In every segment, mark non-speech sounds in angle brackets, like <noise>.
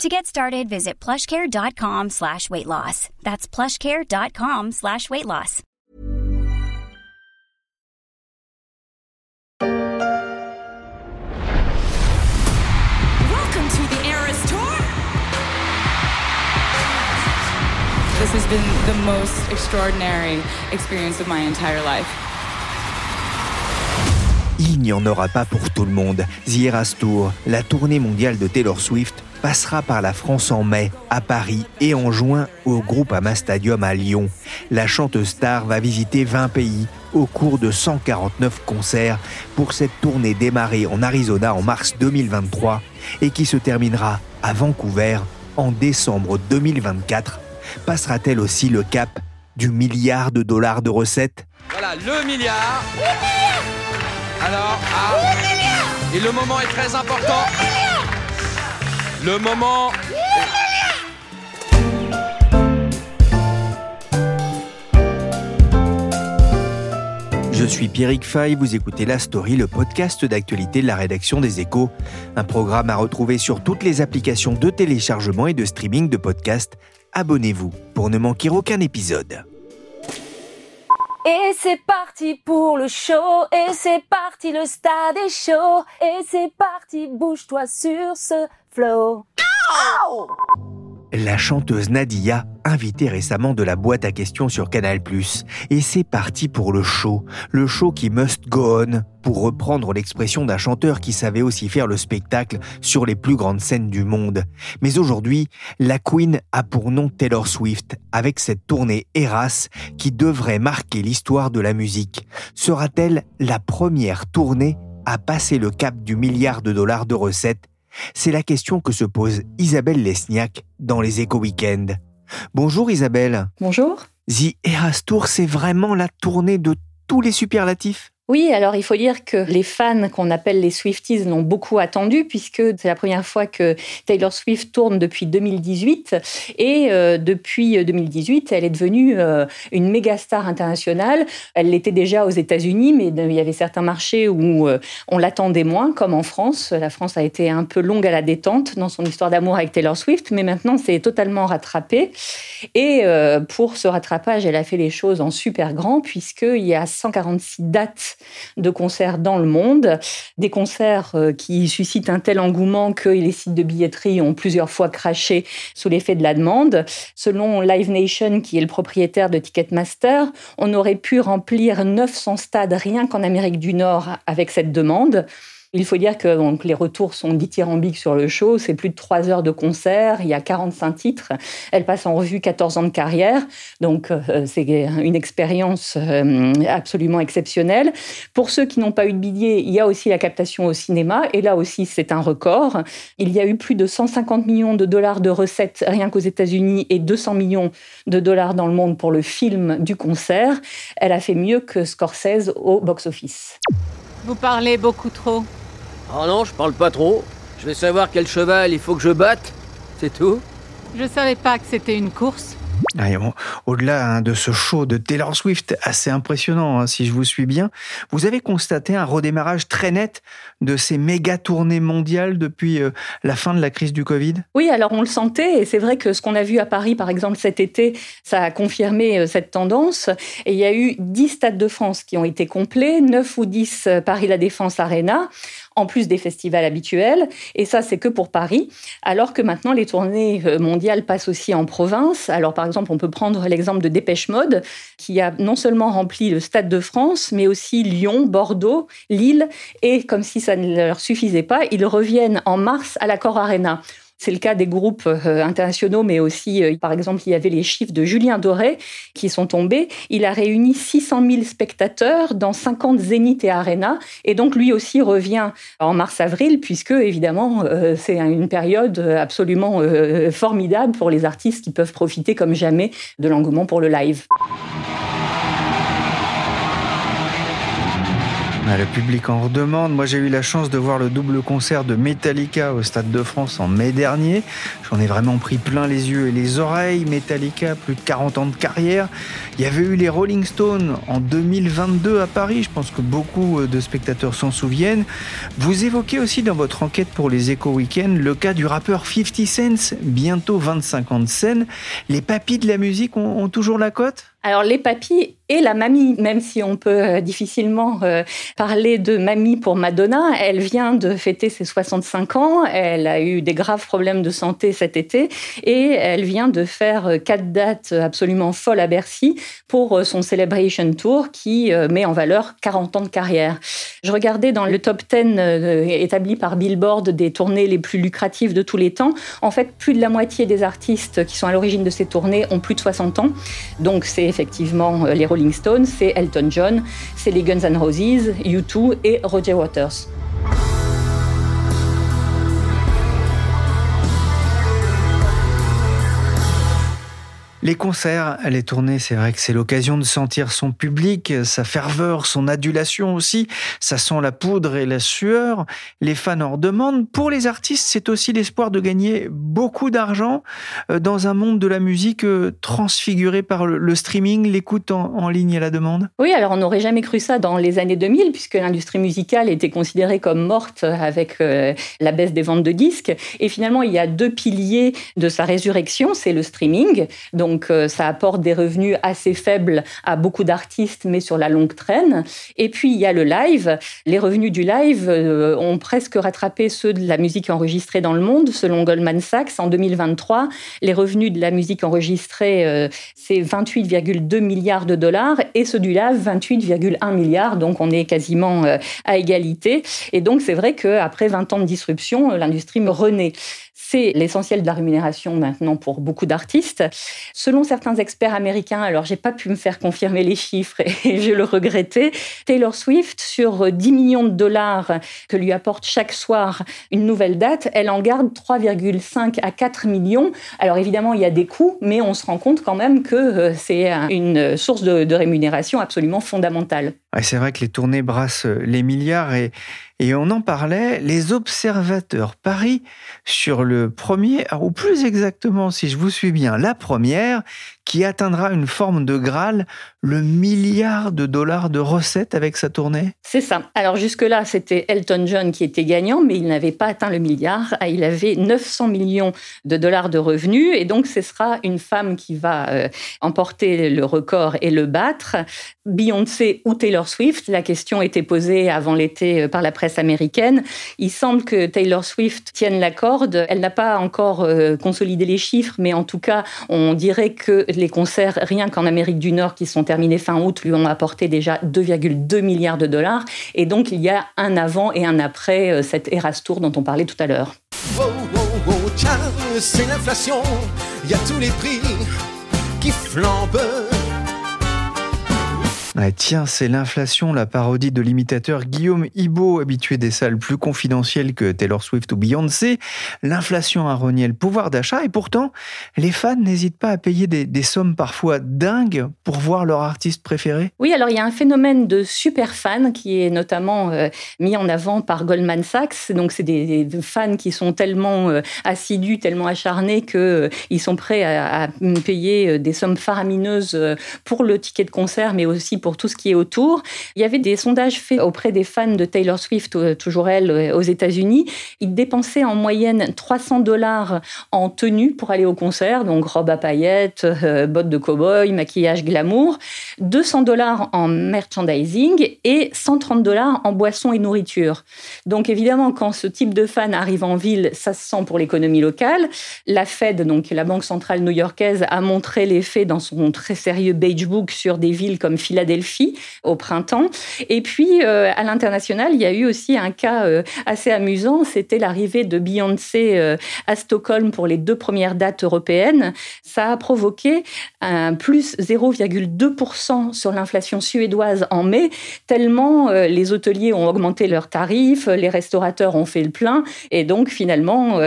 To get started, visit plushcare.com slash weight loss. That's plushcare.com slash weight loss. Welcome to the Eras Tour. This has been the most extraordinary experience of my entire life. Il n'y en aura pas pour tout le monde. The Eras Tour, la tournée mondiale de Taylor Swift, passera par la France en mai, à Paris et en juin au Groupama Stadium à Lyon. La chanteuse star va visiter 20 pays au cours de 149 concerts pour cette tournée démarrée en Arizona en mars 2023 et qui se terminera à Vancouver en décembre 2024. Passera-t-elle aussi le cap du milliard de dollars de recettes? Voilà, le milliard. Alors, ah, et le moment est très important. Le moment. Je suis Pierrick Fay, vous écoutez La Story, le podcast d'actualité de la rédaction des Échos, un programme à retrouver sur toutes les applications de téléchargement et de streaming de podcasts. Abonnez-vous pour ne manquer aucun épisode. Et c'est parti pour le show, et c'est parti, le stade est chaud, et c'est parti, bouge-toi sur ce flow. La chanteuse Nadia, invitée récemment de la boîte à questions sur Canal+. Et c'est parti pour le show. Le show qui must go on, pour reprendre l'expression d'un chanteur qui savait aussi faire le spectacle sur les plus grandes scènes du monde. Mais aujourd'hui, la Queen a pour nom Taylor Swift, avec cette tournée Eras qui devrait marquer l'histoire de la musique. Sera-t-elle la première tournée à passer le cap du milliard de dollars de recettes c'est la question que se pose Isabelle Lesniak dans les Éco Weekends. Bonjour Isabelle. Bonjour. The Eras Tour, c'est vraiment la tournée de tous les superlatifs? Oui, alors il faut dire que les fans qu'on appelle les Swifties l'ont beaucoup attendu puisque c'est la première fois que Taylor Swift tourne depuis 2018 et euh, depuis 2018, elle est devenue euh, une méga star internationale. Elle l'était déjà aux États-Unis, mais il y avait certains marchés où euh, on l'attendait moins, comme en France. La France a été un peu longue à la détente dans son histoire d'amour avec Taylor Swift, mais maintenant c'est totalement rattrapé. Et pour ce rattrapage, elle a fait les choses en super grand puisqu'il y a 146 dates de concerts dans le monde, des concerts euh, qui suscitent un tel engouement que les sites de billetterie ont plusieurs fois craché sous l'effet de la demande. Selon Live Nation, qui est le propriétaire de Ticketmaster, on aurait pu remplir 900 stades rien qu'en Amérique du Nord avec cette demande. Il faut dire que donc, les retours sont dithyrambiques sur le show. C'est plus de trois heures de concert. Il y a 45 titres. Elle passe en revue 14 ans de carrière. Donc, euh, c'est une expérience euh, absolument exceptionnelle. Pour ceux qui n'ont pas eu de billet, il y a aussi la captation au cinéma. Et là aussi, c'est un record. Il y a eu plus de 150 millions de dollars de recettes rien qu'aux États-Unis et 200 millions de dollars dans le monde pour le film du concert. Elle a fait mieux que Scorsese au box-office. Vous parlez beaucoup trop. Oh non, je parle pas trop. Je vais savoir quel cheval il faut que je batte. C'est tout. Je savais pas que c'était une course. Au-delà hein, de ce show de Taylor Swift assez impressionnant, hein, si je vous suis bien, vous avez constaté un redémarrage très net de ces méga tournées mondiales depuis euh, la fin de la crise du Covid? Oui, alors on le sentait, et c'est vrai que ce qu'on a vu à Paris, par exemple, cet été, ça a confirmé euh, cette tendance. Et il y a eu 10 stades de France qui ont été complets, 9 ou 10 euh, Paris-La Défense Arena en plus des festivals habituels. Et ça, c'est que pour Paris. Alors que maintenant, les tournées euh, mondiales passent aussi en province. Alors, par exemple, on peut prendre l'exemple de Dépêche Mode, qui a non seulement rempli le Stade de France, mais aussi Lyon, Bordeaux, Lille. Et comme si ça ne leur suffisait pas, ils reviennent en mars à l'Accor Arena. C'est le cas des groupes euh, internationaux, mais aussi, euh, par exemple, il y avait les chiffres de Julien Doré qui sont tombés. Il a réuni 600 000 spectateurs dans 50 zéniths et arénas. Et donc, lui aussi revient en mars-avril, puisque, évidemment, euh, c'est une période absolument formidable pour les artistes qui peuvent profiter comme jamais de l'engouement pour le live. Le public en redemande. Moi, j'ai eu la chance de voir le double concert de Metallica au Stade de France en mai dernier. J'en ai vraiment pris plein les yeux et les oreilles. Metallica, plus de 40 ans de carrière. Il y avait eu les Rolling Stones en 2022 à Paris. Je pense que beaucoup de spectateurs s'en souviennent. Vous évoquez aussi dans votre enquête pour les Echo Weekend le cas du rappeur 50 Cent, bientôt 25 ans de scène. Les papis de la musique ont toujours la cote? Alors les papis et la mamie, même si on peut euh, difficilement euh, parler de mamie pour Madonna, elle vient de fêter ses 65 ans, elle a eu des graves problèmes de santé cet été et elle vient de faire euh, quatre dates absolument folles à Bercy pour son Celebration Tour qui met en valeur 40 ans de carrière. Je regardais dans le top 10 établi par Billboard des tournées les plus lucratives de tous les temps. En fait, plus de la moitié des artistes qui sont à l'origine de ces tournées ont plus de 60 ans. Donc c'est effectivement les Rolling Stones, c'est Elton John, c'est les Guns N' Roses, U2 et Roger Waters. Les concerts, les tournées, c'est vrai que c'est l'occasion de sentir son public, sa ferveur, son adulation aussi. Ça sent la poudre et la sueur. Les fans en demandent. Pour les artistes, c'est aussi l'espoir de gagner beaucoup d'argent euh, dans un monde de la musique euh, transfiguré par le streaming, l'écoute en, ligne et la demande. Oui, alors on n'aurait jamais cru ça dans les années 2000, puisque l'industrie musicale était considérée comme morte avec euh, la baisse des ventes de disques. Et finalement, il y a deux piliers de sa résurrection, c'est le streaming. Donc donc euh, ça apporte des revenus assez faibles à beaucoup d'artistes, mais sur la longue traîne. Et puis il y a le live. Les revenus du live euh, ont presque rattrapé ceux de la musique enregistrée dans le monde. Selon Goldman Sachs, en 2023, les revenus de la musique enregistrée, euh, c'est 28,2 milliards de dollars et ceux du live, 28,1 milliards. Donc on est quasiment à égalité. Et donc c'est vrai qu'après 20 ans de disruption, l'industrie me renaît. C'est l'essentiel de la rémunération maintenant pour beaucoup d'artistes. Selon certains experts américains, alors j'ai pas pu me faire confirmer les chiffres <laughs> et je le regrettais, Taylor Swift, sur 10 millions de dollars que lui apporte chaque soir une nouvelle date, elle en garde 3,5 à 4 millions. Alors évidemment, il y a des coûts, mais on se rend compte quand même que euh, c'est une source de, rémunération absolument fondamentale. c'est vrai que les tournées brassent les milliards et, et on en parlait, les observateurs parient sur le premier, ou plus exactement, si je vous suis bien, la première, qui atteindra une forme de Graal, le milliard de dollars de recettes avec sa tournée? C'est ça. Alors jusque-là, c'était Elton John qui était gagnant, mais il n'avait pas atteint le milliard. Ah, il avait 900 millions de dollars de revenus, et donc ce sera une femme qui va euh, emporter le record et le battre. Beyoncé ou Taylor Swift, la question était posée avant l'été euh, par la presse américaine. Il semble que Taylor Swift tienne la corde. Elle n'a pas encore euh, consolidé les chiffres, mais en tout cas, on dirait que les concerts, rien qu'en Amérique du Nord, qui sont terminés fin août, lui ont apporté déjà 2,2 milliards de dollars. Et donc, il y a un avant et un après euh, cette Eras Tour dont on parlait tout à l'heure. Oh, oh, oh, c'est l'inflation, il y a tous les prix qui flambent tiens, c'est l'inflation, la parodie de l'imitateur Guillaume Ibo, habitué des salles plus confidentielles que Taylor Swift ou Beyoncé. L'inflation a renié le pouvoir d'achat et pourtant, les fans n'hésitent pas à payer des, sommes parfois dingues pour voir leur artiste préféré. Oui, alors il y a un phénomène de super fans qui est notamment euh, mis en avant par Goldman Sachs. Donc c'est des, fans qui sont tellement euh, assidus, tellement acharnés qu'ils euh, sont prêts à, à, payer des sommes faramineuses pour le ticket de concert, mais aussi pour tout ce qui est autour. Il y avait des sondages faits auprès des fans de Taylor Swift, euh, toujours elle, euh, aux États-Unis. Ils dépensaient en moyenne 300 dollars en tenue pour aller au concert, donc robe à paillettes, euh, bottes de cow-boy, maquillage glamour, 200 dollars en merchandising et 130 dollars en boissons et nourriture. Donc évidemment, quand ce type de fan arrive en ville, ça se sent pour l'économie locale. La Fed, donc la banque centrale new-yorkaise, a montré l'effet dans son très sérieux beige book sur des villes comme Philadelphie Philadelphie au printemps. Et puis, euh, à l'international, il y a eu aussi un cas euh, assez amusant. C'était l'arrivée de Beyoncé euh, à Stockholm pour les deux premières dates européennes. Ça a provoqué un plus 0,2% sur l'inflation suédoise en mai, tellement les hôteliers ont augmenté leurs tarifs, les restaurateurs ont fait le plein. Et donc, finalement,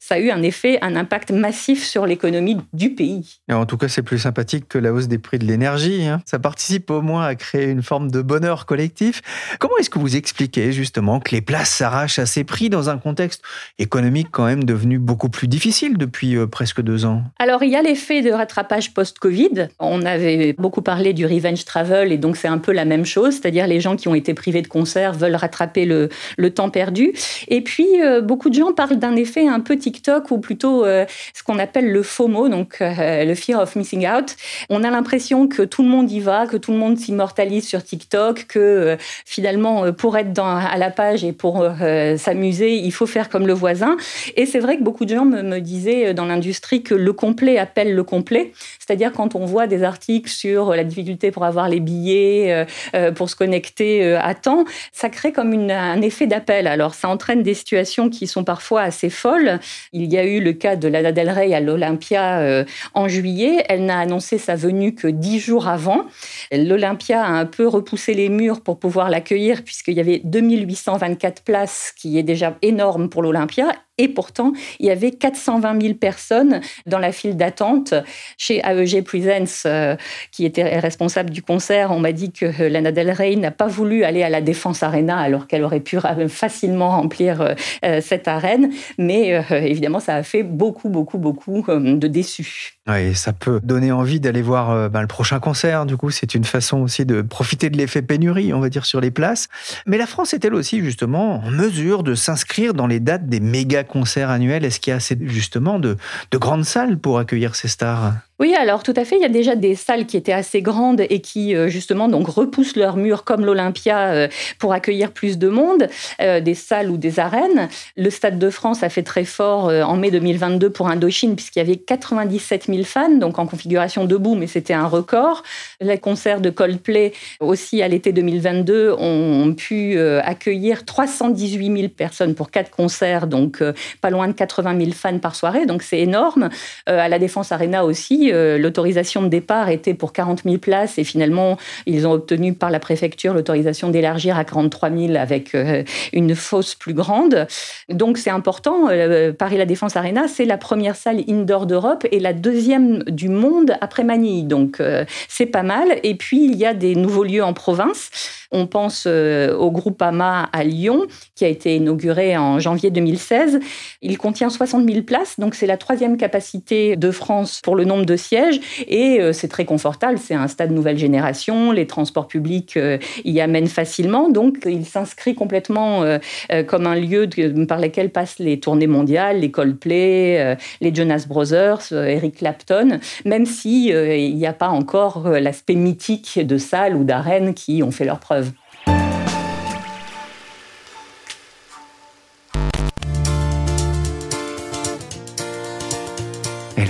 ça a eu un effet, un impact massif sur l'économie du pays. en tout cas, c'est plus sympathique que la hausse des prix de l'énergie. Hein. Ça participe au à créer une forme de bonheur collectif. Comment est-ce que vous expliquez justement que les places s'arrachent à ces prix dans un contexte économique quand même devenu beaucoup plus difficile depuis euh, presque deux ans? Alors il y a l'effet de rattrapage post-Covid. On avait beaucoup parlé du revenge travel et donc c'est un peu la même chose, c'est-à-dire les gens qui ont été privés de concerts veulent rattraper le, le temps perdu. Et puis euh, beaucoup de gens parlent d'un effet un peu TikTok ou plutôt euh, ce qu'on appelle le FOMO, donc le fear of missing out. On a l'impression que tout le monde y va, que tout le monde s'immortalise sur TikTok, que euh, finalement, euh, pour être à la page et pour euh, s'amuser, il faut faire comme le voisin. Et c'est vrai que beaucoup de gens me, disaient dans l'industrie que le complet appelle le complet. C'est-à-dire quand on voit des articles sur la difficulté pour avoir les billets, pour se connecter à temps, ça crée comme un effet d'appel. Alors ça entraîne des situations qui sont parfois assez folles. Il y a eu le cas de Lana Del Rey à l'Olympia en juillet. Elle n'a annoncé sa venue que dix jours avant. L'Olympia a un peu repoussé les murs pour pouvoir l'accueillir, puisqu'il y avait 2824 places, qui est déjà énorme pour l'Olympia. Et pourtant, il y avait 420 000 personnes dans la file d'attente. Chez AEG Presents, euh, qui était responsable du concert, on m'a dit que euh, Lana Del Rey n'a pas voulu aller à la Défense Arena alors qu'elle aurait pu facilement remplir euh, cette arène. Mais évidemment, ça a fait beaucoup, beaucoup, beaucoup de déçus. Oui, ça peut donner envie d'aller voir ben, le prochain concert. Du coup, c'est une façon aussi de profiter de l'effet pénurie, on va dire, sur les places. Mais la France est-elle aussi justement en mesure de s'inscrire dans les dates des méga concerts annuels Est-ce qu'il y a assez, justement de, de grandes salles pour accueillir ces stars? Oui, alors tout à fait. Il y a déjà des salles qui étaient assez grandes et qui euh, justement donc repoussent leurs murs comme l'Olympia euh, pour accueillir plus de monde, euh, des salles ou des arènes. Le Stade de France a fait très fort en mai 2022 pour Indochine puisqu'il y avait 97 000 fans, donc en configuration debout, mais c'était un record. Les concerts de Coldplay aussi à l'été 2022 ont pu accueillir 318 000 personnes pour quatre concerts, donc pas loin de 80 000 fans par soirée, donc c'est énorme. à la Défense Arena aussi, euh, l'autorisation de départ était pour 40 000 places et finalement, ils ont obtenu par la préfecture l'autorisation d'élargir à 43 000 avec euh, une fosse plus grande. Donc c'est important. Euh, Paris La Défense Arena, c'est la première salle indoor d'Europe et la deuxième du monde après Manille. Donc c'est pas mal. Et puis il y a des nouveaux lieux en province. On pense au groupe AMA à Lyon, qui a été inauguré en janvier 2016. Il contient 60 000 places, donc c'est la troisième capacité de France pour le nombre de sièges et euh, c'est très confortable. C'est un stade nouvelle génération. Les transports publics euh, y amènent facilement. Donc, il s'inscrit complètement euh, comme un lieu par lequel passent les tournées mondiales, les Coldplay, les Jonas Brothers, Eric Clapton, même si il n'y a pas encore l'aspect mythique de salles ou d'arènes qui ont fait leurs preuves.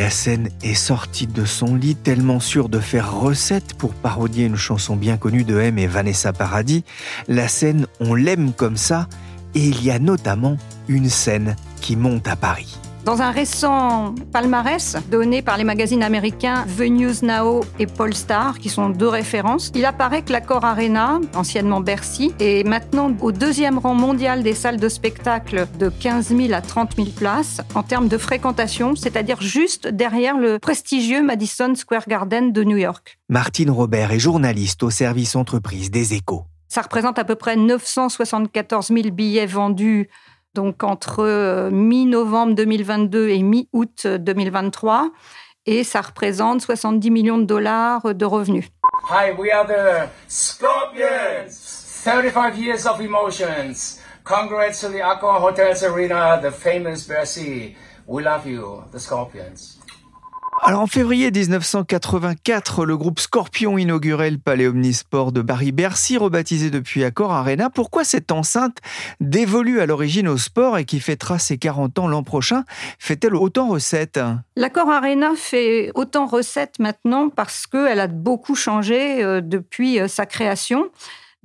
La scène est sortie de son lit tellement sûre de faire recette pour parodier une chanson bien connue de M et Vanessa Paradis. La scène On l'aime comme ça et il y a notamment une scène qui monte à Paris. Dans un récent palmarès donné par les magazines américains The News Now et Polestar, qui sont deux références, il apparaît que l'Accor Arena, anciennement Bercy, est maintenant au deuxième rang mondial des salles de spectacle de 15 000 à 30 000 places en termes de fréquentation, c'est-à-dire juste derrière le prestigieux Madison Square Garden de New York. Martine Robert est journaliste au service entreprise des échos. Ça représente à peu près 974 000 billets vendus donc entre euh, mi-novembre 2022 et mi-août 2023, et ça représente 70 millions de dollars de revenus. Hi, we are the Scorpions. 35 years of emotions. Congrats to the Accor Hotels Arena, the famous Bercy. We love you, the Scorpions. Alors en février 1984, le groupe Scorpion inaugurait le Palais Omnisport de Paris-Bercy, rebaptisé depuis Accor Arena. Pourquoi cette enceinte dévolue à l'origine au sport et qui fêtera ses 40 ans l'an prochain fait-elle autant recette? L'Accor Arena fait autant recette maintenant parce qu'elle a beaucoup changé euh, depuis euh, sa création.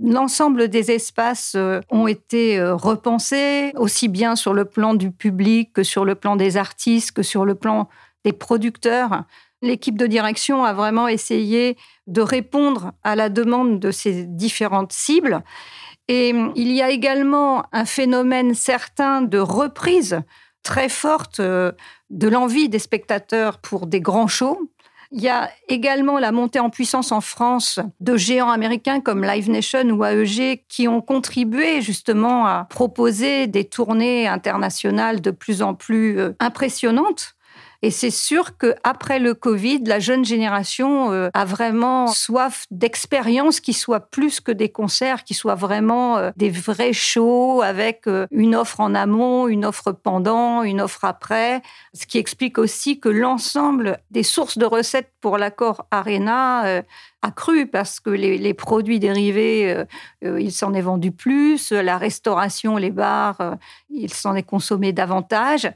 L'ensemble des espaces euh, ont été repensés, aussi bien sur le plan du public que sur le plan des artistes, que sur le plan des producteurs. L'équipe de direction a vraiment essayé de répondre à la demande de ces différentes cibles. Et il y a également un phénomène certain de reprise très forte euh, de l'envie des spectateurs pour des grands shows. Il y a également la montée en puissance en France de géants américains comme Live Nation ou AEG qui ont contribué justement à proposer des tournées internationales de plus en plus euh, impressionnantes. Et c'est sûr qu'après le Covid, la jeune génération euh, a vraiment soif d'expériences qui soient plus que des concerts, qui soient vraiment euh, des vrais shows avec euh, une offre en amont, une offre pendant, une offre après. Ce qui explique aussi que l'ensemble des sources de recettes pour l'accord Arena a cru parce que les, produits dérivés, il s'en est vendu plus, la restauration, les bars, il s'en est consommé davantage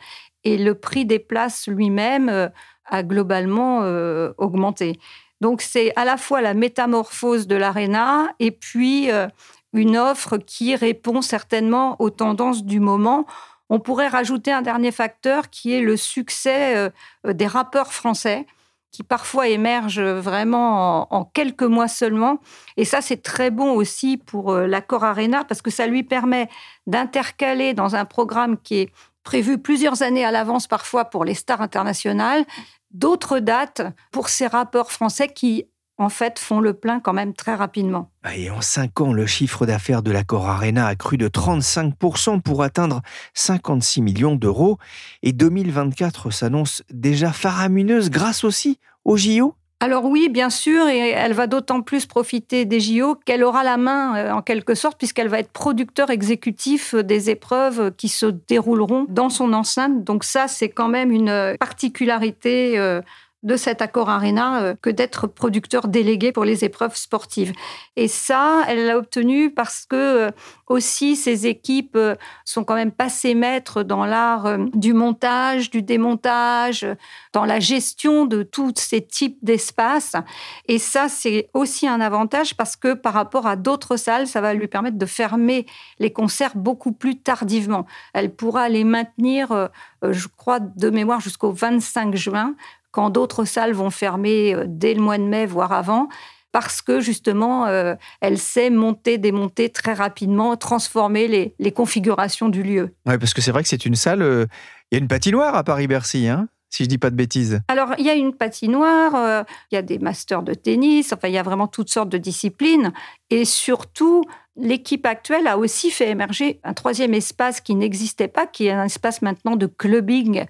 et le prix des places lui-même euh, a globalement euh, augmenté. Donc c'est à la fois la métamorphose de l'ARENA et puis euh, une offre qui répond certainement aux tendances du moment. On pourrait rajouter un dernier facteur qui est le succès des rappeurs français qui parfois émergent vraiment en, quelques mois seulement. Et ça, c'est très bon aussi pour l'accord Arena parce que ça lui permet d'intercaler dans un programme qui est prévu plusieurs années à l'avance parfois pour les stars internationales, d'autres dates pour ces rappeurs français qui en fait, font le plein quand même très rapidement. Ah, et en cinq ans, le chiffre d'affaires de l'accord Arena a cru de 35% pour atteindre 56 millions d'euros. Et 2024 s'annonce déjà faramineuse grâce aussi au JO alors oui, bien sûr, et elle va d'autant plus profiter des JO qu'elle aura la main euh, en quelque sorte, puisqu'elle va être producteur exécutif des épreuves qui se dérouleront dans son enceinte. Donc ça, c'est quand même une particularité euh, de cet accord Arena euh, que d'être producteur délégué pour les épreuves sportives. Et ça, elle l'a obtenu parce que euh, aussi ces équipes euh, sont quand même passées maîtres dans l'art du montage, du démontage, dans la gestion de tous ces types d'espaces. Et ça, c'est aussi un avantage parce que par rapport à d'autres salles, ça va lui permettre de fermer les concerts beaucoup plus tardivement. Elle pourra les maintenir, je crois, de mémoire jusqu'au 25 juin quand d'autres salles vont fermer euh, dès le mois de mai, voire avant, parce que justement, euh, elle sait monter, démonter très rapidement, transformer les, configurations du lieu. Oui, parce que c'est vrai que c'est une salle, euh, il y a une patinoire à Paris-Bercy, hein si je dis pas de bêtises. Alors, il y a une patinoire, il y a des masters de tennis, enfin, il y a vraiment toutes sortes de disciplines. Et surtout, l'équipe actuelle a aussi fait émerger un troisième espace qui n'existait pas, qui est un espace maintenant de clubbing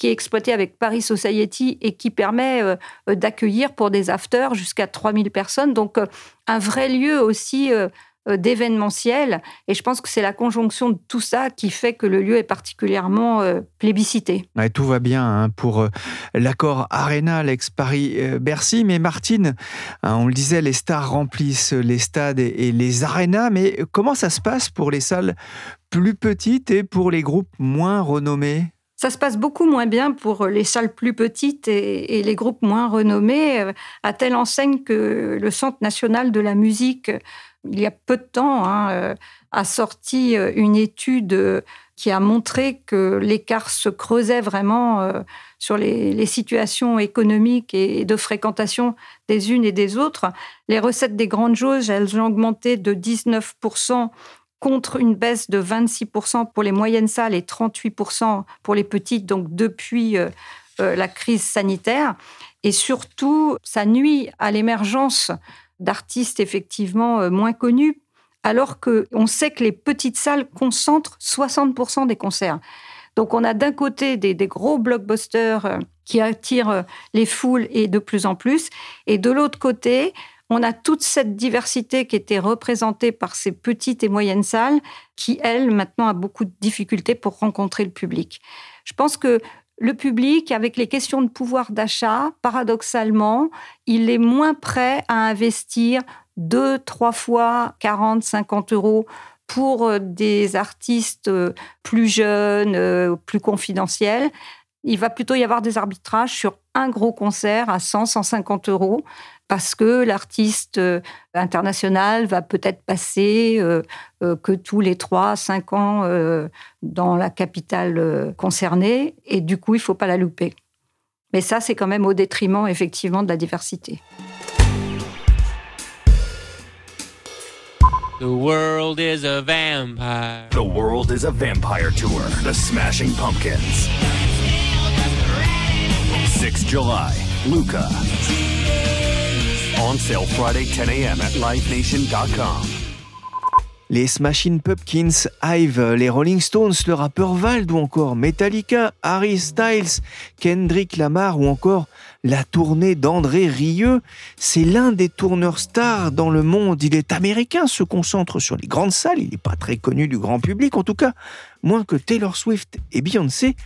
qui est exploité avec Paris Society et qui permet euh, euh, d'accueillir pour des afters jusqu'à 3000 personnes. Donc, euh, un vrai lieu aussi d'événementiel. Et je pense que c'est la conjonction de tout ça qui fait que le lieu est particulièrement plébiscité. tout va bien hein, pour l'accord Arena, l'ex-Paris-Bercy. Mais Martine, hein, on le disait, les stars remplissent les stades et les arénas. Mais comment ça se passe pour les salles plus petites et pour les groupes moins renommés? Ça se passe beaucoup moins bien pour les salles plus petites et, les groupes moins renommés, euh, à telle enseigne que le Centre national de la musique, il y a peu de temps, hein, euh, a sorti euh, une étude qui a montré que l'écart se creusait vraiment sur les, les, situations économiques et de fréquentation des unes et des autres. Les recettes des grandes jauges, elles ont augmenté de 19% contre une baisse de 26% pour les moyennes salles et 38% pour les petites, donc depuis euh, euh, la crise sanitaire. Et surtout, ça nuit à l'émergence d'artistes effectivement euh, moins connus, alors qu'on sait que les petites salles concentrent 60% des concerts. Donc on a d'un côté des, des, gros blockbusters qui attirent les foules et de plus en plus, et de l'autre côté, on a toute cette diversité qui était représentée par ces petites et moyennes salles qui, elles, maintenant, a beaucoup de difficultés pour rencontrer le public. Je pense que le public, avec les questions de pouvoir d'achat, paradoxalement, il est moins prêt à investir deux, trois fois 40, 50 euros pour euh, des artistes euh, plus jeunes, euh, plus confidentiels. Il va plutôt y avoir des arbitrages sur un gros concert à 100, 150 euros parce que l'artiste euh, international va peut-être passer euh, euh, que tous les 3 5 ans dans la capitale concernée et du coup, il ne faut pas la louper. Mais ça, c'est quand même au détriment effectivement de la diversité. The world is a vampire. The world is a vampire tour. The Smashing Pumpkins. 6 July. Luca. On sale Friday 10 a.m. at livenation.com. Les Smashing Pumpkins, Hive, les Rolling Stones, le rappeur Vald ou encore Metallica, Harry Styles, Kendrick Lamar ou encore la tournée d'André Rieu. C'est l'un des tourneurs stars dans le monde. Il est américain, se concentre sur les grandes salles. Il n'est pas très connu du grand public, en tout cas, moins que Taylor Swift et Beyoncé.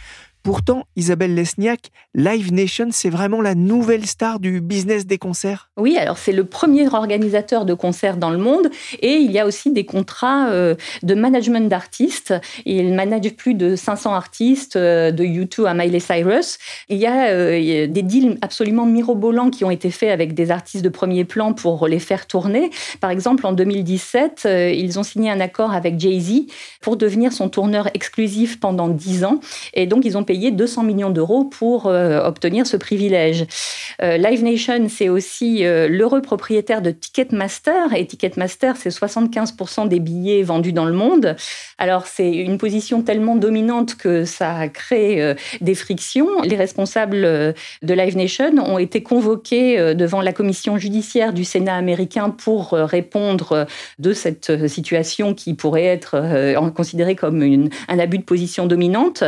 Pourtant, Isabelle Lesniak, Live Nation, c'est vraiment la nouvelle star du business des concerts. Oui, alors c'est le premier organisateur de concerts dans le monde et il y a aussi des contrats euh, de management d'artistes. Il manage plus de 500 artistes euh, de U2 à Miley Cyrus. Il y, a, euh, des deals absolument mirobolants qui ont été faits avec des artistes de premier plan pour les faire tourner. Par exemple, en 2017, ils ont signé un accord avec Jay-Z pour devenir son tourneur exclusif pendant 10 ans et donc ils ont payé 200 millions d'euros pour euh, obtenir ce privilège. Euh, Live Nation, c'est aussi euh, l'heureux propriétaire de Ticketmaster, et Ticketmaster, c'est 75% des billets vendus dans le monde. Alors, c'est une position tellement dominante que ça a créé des frictions. Les responsables de Live Nation ont été convoqués devant la commission judiciaire du Sénat américain pour répondre de cette situation qui pourrait être considérée comme un abus de position dominante.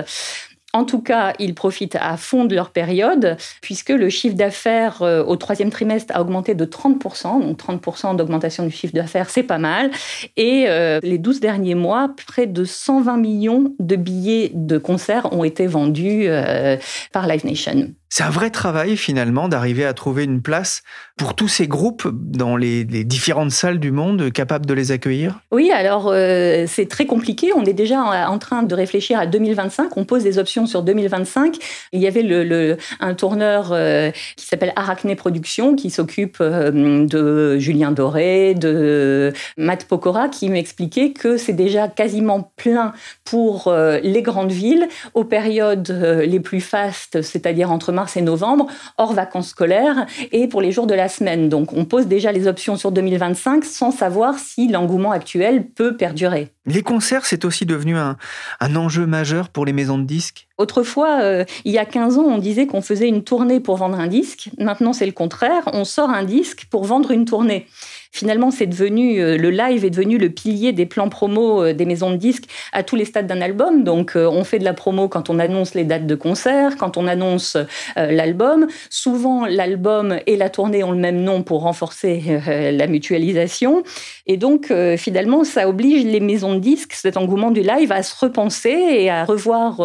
En tout cas, ils profitent à fond de leur période, puisque le chiffre d'affaires euh, au troisième trimestre a augmenté de 30%. Donc 30% d'augmentation du chiffre d'affaires, c'est pas mal. Et euh, les 12 derniers mois, près de 120 millions de billets de concert ont été vendus euh, par Live Nation. C'est un vrai travail finalement d'arriver à trouver une place pour tous ces groupes dans les, différentes salles du monde capables de les accueillir? Oui, alors euh, c'est très compliqué. On est déjà en, train de réfléchir à 2025. On pose des options sur 2025. Il y avait un tourneur euh, qui s'appelle Arachné Productions qui s'occupe euh, de Julien Doré, de Matt Pokora qui m'expliquait que c'est déjà quasiment plein pour les grandes villes aux périodes les plus fastes, c'est-à-dire entre mars et novembre, hors vacances scolaires et pour les jours de la semaine. Donc on pose déjà les options sur 2025 sans savoir si l'engouement actuel peut perdurer. Les concerts, c'est aussi devenu un, enjeu majeur pour les maisons de disques? Autrefois, euh, il y a 15 ans, on disait qu'on faisait une tournée pour vendre un disque. Maintenant, c'est le contraire. On sort un disque pour vendre une tournée finalement, c'est devenu euh, le live est devenu le pilier des plans promo euh, des maisons de disques à tous les stades d'un album. Donc, on fait de la promo quand on annonce les dates de concert, quand on annonce l'album. Souvent, l'album et la tournée ont le même nom pour renforcer la mutualisation. Et donc, finalement, ça oblige les maisons de disques, cet engouement du live, à se repenser et à revoir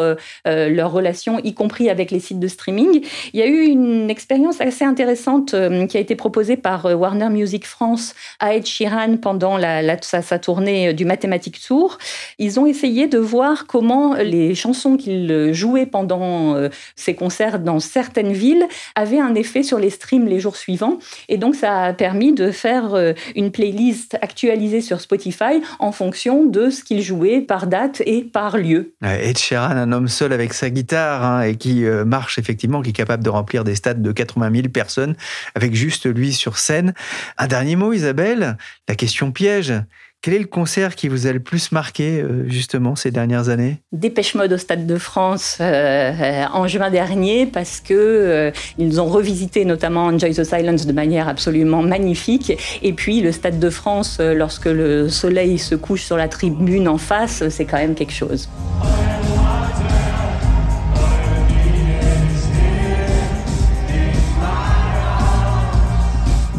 euh, leurs relations, y compris avec les sites de streaming. Il y a eu une expérience assez intéressante euh, qui a été proposée par euh, Warner Music France à Ed Sheeran pendant la, sa, tournée du Mathematic Tour. Ils ont essayé de voir comment les chansons qu'ils jouaient pendant ces concerts dans certaines villes avaient un effet sur les streams les jours suivants. Et donc, ça a permis de faire une playlist actualisée sur Spotify en fonction de ce qu'ils jouaient par date et par lieu. Ed Sheeran, un homme seul avec sa guitare hein, et qui euh, marche effectivement, qui est capable de remplir des stades de 80 000 personnes avec juste lui sur scène. Un dernier mot, Isabelle, la question piège. Quel est le concert qui vous a le plus marqué euh, justement ces dernières années? Dépêche Mode au Stade de France euh, en juin dernier parce que ils ont revisité notamment Enjoy the Silence de manière absolument magnifique et puis le Stade de France lorsque le soleil se couche sur la tribune en face, c'est quand même quelque chose.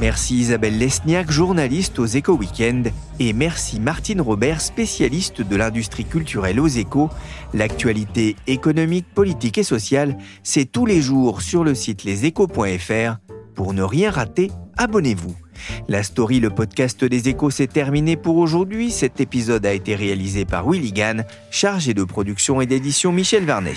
Merci Isabelle Lesniak, journaliste aux Échos Weekend, et merci Martine Robert, spécialiste de l'industrie culturelle aux Échos. L'actualité économique, politique et sociale, c'est tous les jours sur le site leséchos.fr. Pour ne rien rater, abonnez-vous. La story, le podcast des échos, s'est terminé pour aujourd'hui. Cet épisode a été réalisé par Willy Gann, chargé de production et d'édition Michel Varnet.